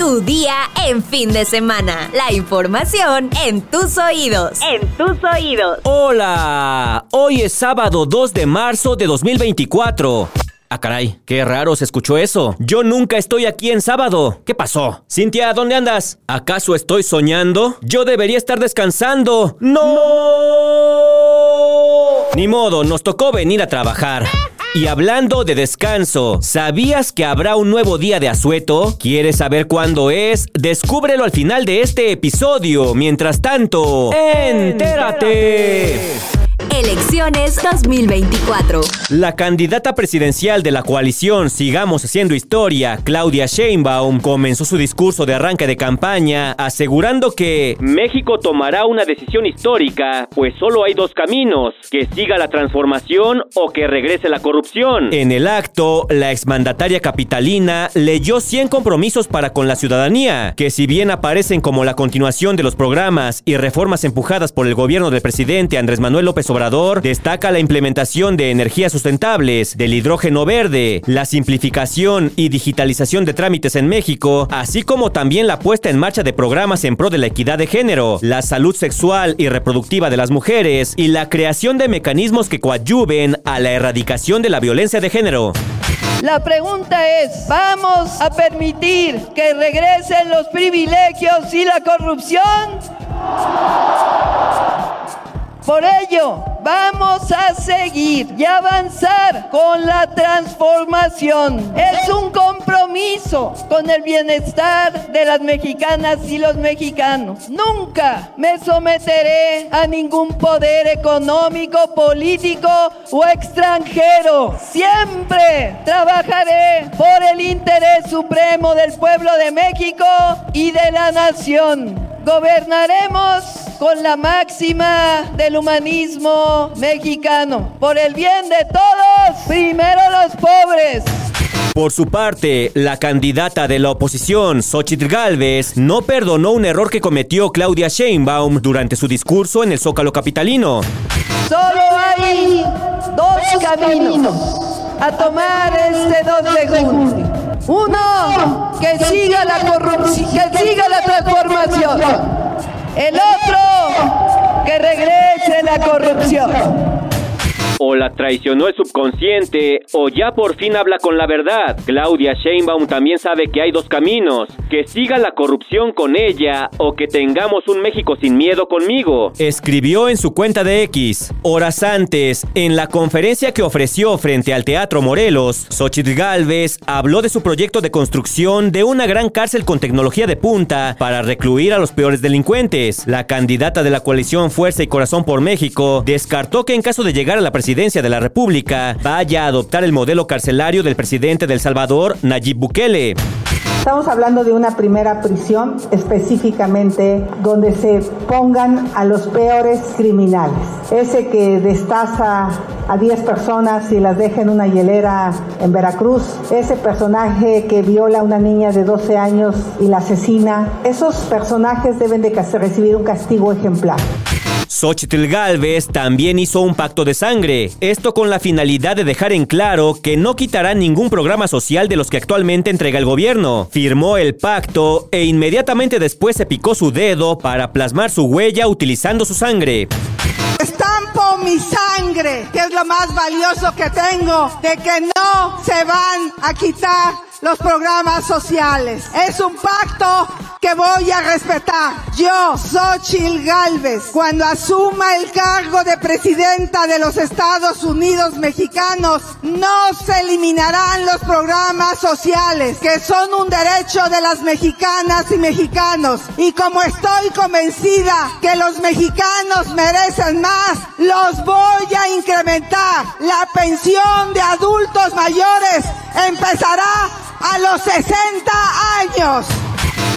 Tu día en fin de semana. La información en tus oídos. En tus oídos. Hola, hoy es sábado 2 de marzo de 2024. Ah, caray, qué raro se escuchó eso. Yo nunca estoy aquí en sábado. ¿Qué pasó? Cintia, ¿dónde andas? ¿Acaso estoy soñando? Yo debería estar descansando. ¡No! Ni modo, nos tocó venir a trabajar. Y hablando de descanso, ¿sabías que habrá un nuevo día de asueto? ¿Quieres saber cuándo es? Descúbrelo al final de este episodio. Mientras tanto, ¡entérate! Elecciones 2024. La candidata presidencial de la coalición Sigamos Haciendo Historia, Claudia Sheinbaum, comenzó su discurso de arranque de campaña asegurando que México tomará una decisión histórica, pues solo hay dos caminos, que siga la transformación o que regrese la corrupción. En el acto, la exmandataria capitalina leyó 100 compromisos para con la ciudadanía, que si bien aparecen como la continuación de los programas y reformas empujadas por el gobierno del presidente Andrés Manuel López Obrador, destaca la implementación de energías sustentables, del hidrógeno verde, la simplificación y digitalización de trámites en México, así como también la puesta en marcha de programas en pro de la equidad de género, la salud sexual y reproductiva de las mujeres y la creación de mecanismos que coadyuven a la erradicación de la violencia de género. La pregunta es, ¿vamos a permitir que regresen los privilegios y la corrupción? Por ello, vamos a seguir y avanzar con la transformación. Es un compromiso con el bienestar de las mexicanas y los mexicanos. Nunca me someteré a ningún poder económico, político o extranjero. Siempre trabajaré por el interés supremo del pueblo de México y de la nación. Gobernaremos con la máxima del humanismo mexicano. Por el bien de todos, primero los pobres. Por su parte, la candidata de la oposición, Xochitl Galvez, no perdonó un error que cometió Claudia Sheinbaum durante su discurso en el Zócalo Capitalino. Solo hay dos caminos a tomar este 2 de junio. Uno, que siga la corrupción, que siga la transformación. El otro, que regrese la corrupción o la traicionó el subconsciente o ya por fin habla con la verdad. Claudia Sheinbaum también sabe que hay dos caminos, que siga la corrupción con ella o que tengamos un México sin miedo conmigo. Escribió en su cuenta de X. Horas antes, en la conferencia que ofreció frente al Teatro Morelos, Xochitl Galvez habló de su proyecto de construcción de una gran cárcel con tecnología de punta para recluir a los peores delincuentes. La candidata de la coalición Fuerza y Corazón por México descartó que en caso de llegar a la presidencia de la República vaya a adoptar el modelo carcelario del presidente del Salvador, Nayib Bukele. Estamos hablando de una primera prisión específicamente donde se pongan a los peores criminales. Ese que destaza a 10 personas y las deja en una hielera en Veracruz. Ese personaje que viola a una niña de 12 años y la asesina. Esos personajes deben de recibir un castigo ejemplar. Xochitl Galvez también hizo un pacto de sangre, esto con la finalidad de dejar en claro que no quitará ningún programa social de los que actualmente entrega el gobierno. Firmó el pacto e inmediatamente después se picó su dedo para plasmar su huella utilizando su sangre. Estampo mi sangre, que es lo más valioso que tengo, de que no se van a quitar los programas sociales. Es un pacto que voy a respetar. Yo, Xochil Galvez, cuando asuma el cargo de presidenta de los Estados Unidos mexicanos, no se eliminarán los programas sociales, que son un derecho de las mexicanas y mexicanos. Y como estoy convencida que los mexicanos merecen más, los voy a incrementar. La pensión de adultos mayores empezará a los 60 años.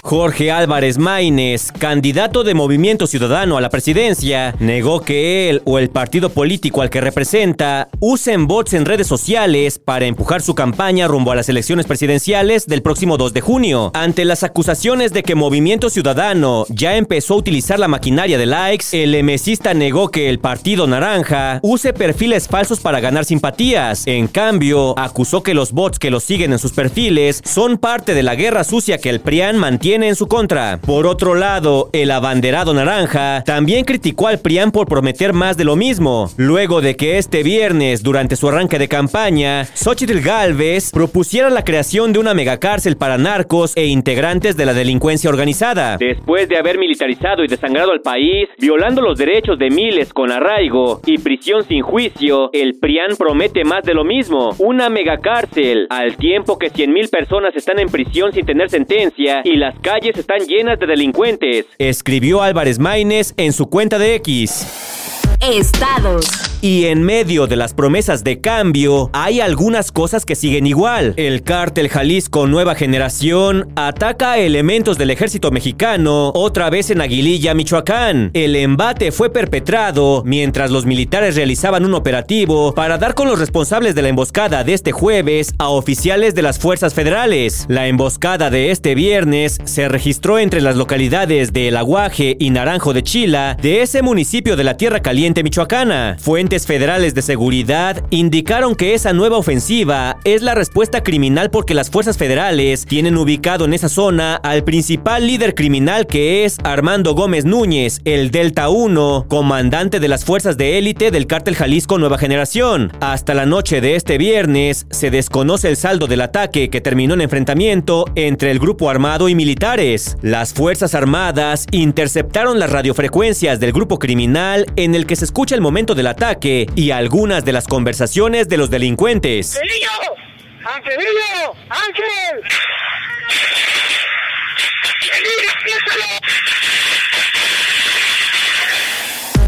Jorge Álvarez Maínez, candidato de Movimiento Ciudadano a la presidencia, negó que él o el partido político al que representa usen bots en redes sociales para empujar su campaña rumbo a las elecciones presidenciales del próximo 2 de junio. Ante las acusaciones de que Movimiento Ciudadano ya empezó a utilizar la maquinaria de likes, el emesista negó que el Partido Naranja use perfiles falsos para ganar simpatías. En cambio, acusó que los bots que lo siguen en sus perfiles son parte de la guerra sucia que el PRIAN mantiene en su contra. Por otro lado, el abanderado naranja también criticó al PRIAN por prometer más de lo mismo, luego de que este viernes, durante su arranque de campaña, Xochitl Galvez propusiera la creación de una megacárcel para narcos e integrantes de la delincuencia organizada. Después de haber militarizado y desangrado al país, violando los derechos de miles con arraigo y prisión sin juicio, el PRIAN promete más de lo mismo, una megacárcel, al tiempo que 100.000 personas están en prisión sin tener sentencia y las calles están llenas de delincuentes. Escribió Álvarez Maínez en su cuenta de X. Estados. Y en medio de las promesas de cambio, hay algunas cosas que siguen igual. El cártel Jalisco Nueva Generación ataca a elementos del ejército mexicano otra vez en Aguililla, Michoacán. El embate fue perpetrado mientras los militares realizaban un operativo para dar con los responsables de la emboscada de este jueves a oficiales de las fuerzas federales. La emboscada de este viernes se registró entre las localidades de El Aguaje y Naranjo de Chila de ese municipio de la Tierra Caliente michoacana. Federales de seguridad indicaron que esa nueva ofensiva es la respuesta criminal porque las fuerzas federales tienen ubicado en esa zona al principal líder criminal que es Armando Gómez Núñez, el Delta 1, comandante de las fuerzas de élite del cártel Jalisco Nueva Generación. Hasta la noche de este viernes se desconoce el saldo del ataque que terminó en enfrentamiento entre el grupo armado y militares. Las Fuerzas Armadas interceptaron las radiofrecuencias del grupo criminal en el que se escucha el momento del ataque y algunas de las conversaciones de los delincuentes. ¡Angelillo! ¡Ángel!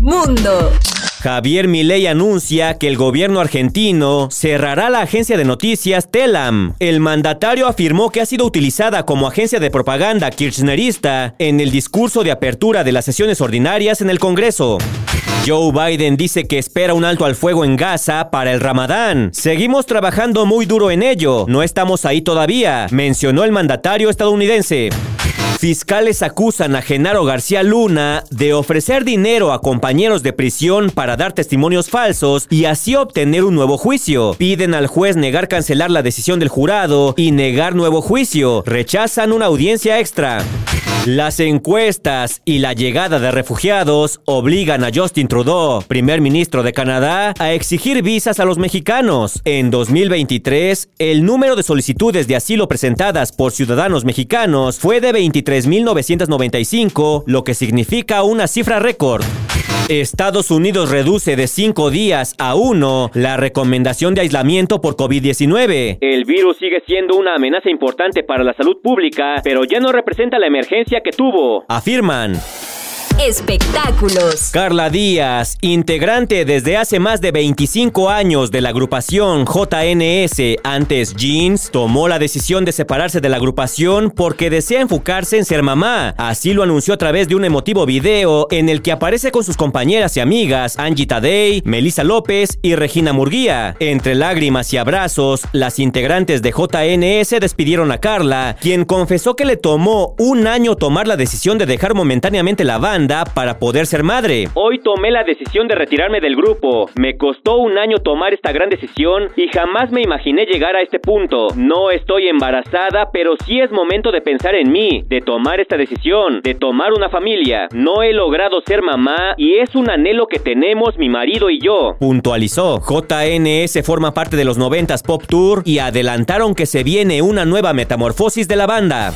Mundo. Javier Milei anuncia que el gobierno argentino cerrará la agencia de noticias Telam. El mandatario afirmó que ha sido utilizada como agencia de propaganda kirchnerista en el discurso de apertura de las sesiones ordinarias en el Congreso. Joe Biden dice que espera un alto al fuego en Gaza para el Ramadán. Seguimos trabajando muy duro en ello, no estamos ahí todavía, mencionó el mandatario estadounidense. Fiscales acusan a Genaro García Luna de ofrecer dinero a compañeros de prisión para dar testimonios falsos y así obtener un nuevo juicio. Piden al juez negar cancelar la decisión del jurado y negar nuevo juicio. Rechazan una audiencia extra. Las encuestas y la llegada de refugiados obligan a Justin Trudeau, primer ministro de Canadá, a exigir visas a los mexicanos. En 2023, el número de solicitudes de asilo presentadas por ciudadanos mexicanos fue de 23.995, lo que significa una cifra récord. Estados Unidos reduce de 5 días a 1 la recomendación de aislamiento por COVID-19. El virus sigue siendo una amenaza importante para la salud pública, pero ya no representa la emergencia que tuvo, afirman. Espectáculos. Carla Díaz, integrante desde hace más de 25 años de la agrupación JNS, antes Jeans, tomó la decisión de separarse de la agrupación porque desea enfocarse en ser mamá. Así lo anunció a través de un emotivo video en el que aparece con sus compañeras y amigas Angie Tadei, Melissa López y Regina Murguía. Entre lágrimas y abrazos, las integrantes de JNS despidieron a Carla, quien confesó que le tomó un año tomar la decisión de dejar momentáneamente la banda para poder ser madre. Hoy tomé la decisión de retirarme del grupo. Me costó un año tomar esta gran decisión y jamás me imaginé llegar a este punto. No estoy embarazada, pero sí es momento de pensar en mí, de tomar esta decisión, de tomar una familia. No he logrado ser mamá y es un anhelo que tenemos mi marido y yo. Puntualizó. JNS forma parte de los 90s Pop Tour y adelantaron que se viene una nueva metamorfosis de la banda.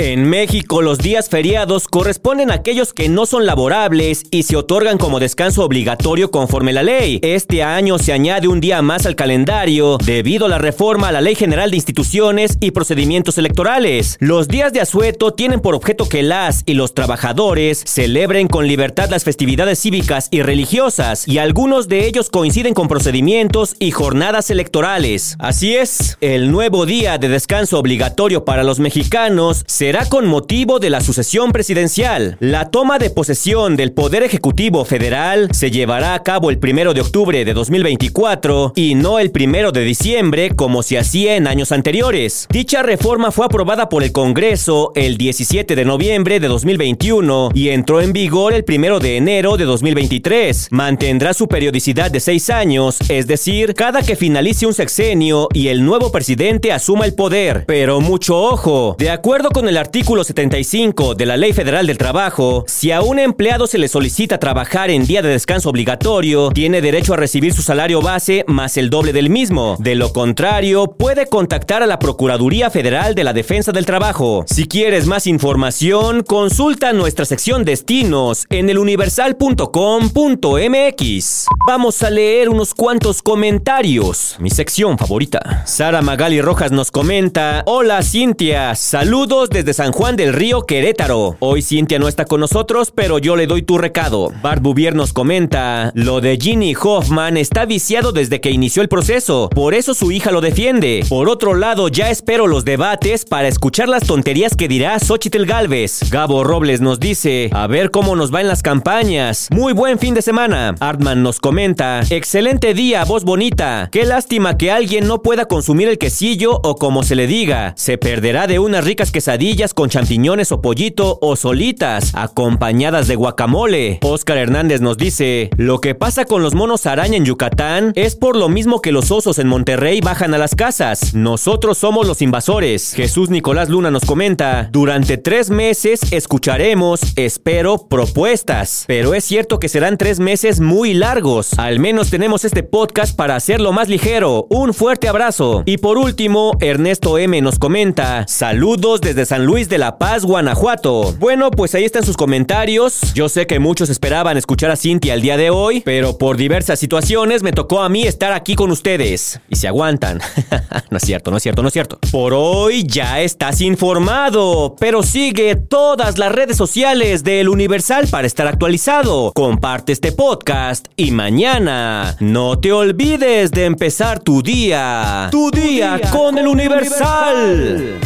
En México, los días feriados corresponden a aquellos que no son laborables y se otorgan como descanso obligatorio conforme la ley. Este año se añade un día más al calendario debido a la reforma a la Ley General de Instituciones y Procedimientos Electorales. Los días de asueto tienen por objeto que las y los trabajadores celebren con libertad las festividades cívicas y religiosas y algunos de ellos coinciden con procedimientos y jornadas electorales. Así es, el nuevo día de descanso obligatorio para los mexicanos se será con motivo de la sucesión presidencial. La toma de posesión del Poder Ejecutivo Federal se llevará a cabo el primero de octubre de 2024 y no el primero de diciembre como se hacía en años anteriores. Dicha reforma fue aprobada por el Congreso el 17 de noviembre de 2021 y entró en vigor el primero de enero de 2023. Mantendrá su periodicidad de seis años, es decir, cada que finalice un sexenio y el nuevo presidente asuma el poder. Pero mucho ojo, de acuerdo con el artículo 75 de la Ley Federal del Trabajo, si a un empleado se le solicita trabajar en día de descanso obligatorio, tiene derecho a recibir su salario base más el doble del mismo. De lo contrario, puede contactar a la Procuraduría Federal de la Defensa del Trabajo. Si quieres más información, consulta nuestra sección destinos en eluniversal.com.mx. Vamos a leer unos cuantos comentarios. Mi sección favorita. Sara Magali Rojas nos comenta: Hola Cintia, saludos desde San Juan del Río Querétaro. Hoy Cintia no está con nosotros, pero yo le doy tu recado. Bart Bouvier nos comenta: Lo de Ginny Hoffman está viciado desde que inició el proceso, por eso su hija lo defiende. Por otro lado, ya espero los debates para escuchar las tonterías que dirá Xochitl Galvez. Gabo Robles nos dice: A ver cómo nos va en las campañas. Muy buen fin de semana. Artman nos comenta: Excelente día, voz bonita. Qué lástima que alguien no pueda consumir el quesillo o como se le diga. Se perderá de unas ricas quesadillas con champiñones o pollito o solitas, acompañadas de guacamole. Oscar Hernández nos dice: Lo que pasa con los monos araña en Yucatán es por lo mismo que los osos en Monterrey bajan a las casas. Nosotros somos los invasores. Jesús Nicolás Luna nos comenta: Durante tres meses escucharemos, espero, propuestas. Pero es cierto que serán tres meses muy largos. Al menos tenemos este podcast para hacerlo más ligero. Un fuerte abrazo. Y por último, Ernesto M nos comenta: Saludos desde San Luis de la Paz, Guanajuato. Bueno, pues ahí están sus comentarios. Yo sé que muchos esperaban escuchar a Cintia el día de hoy, pero por diversas situaciones me tocó a mí estar aquí con ustedes. Y se aguantan. no es cierto, no es cierto, no es cierto. Por hoy ya estás informado, pero sigue todas las redes sociales del Universal para estar actualizado. Comparte este podcast y mañana no te olvides de empezar tu día. Tu, día, con, el Universal.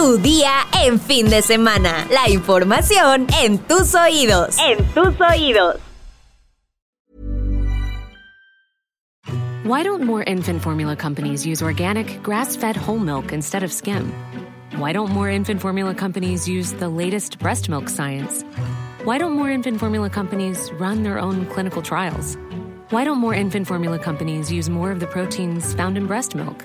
Tu día en fin de semana. La información en tus oídos. En tus oídos. Why don't more infant formula companies use organic, grass fed whole milk instead of skim? Why don't more infant formula companies use the latest breast milk science? Why don't more infant formula companies run their own clinical trials? Why don't more infant formula companies use more of the proteins found in breast milk?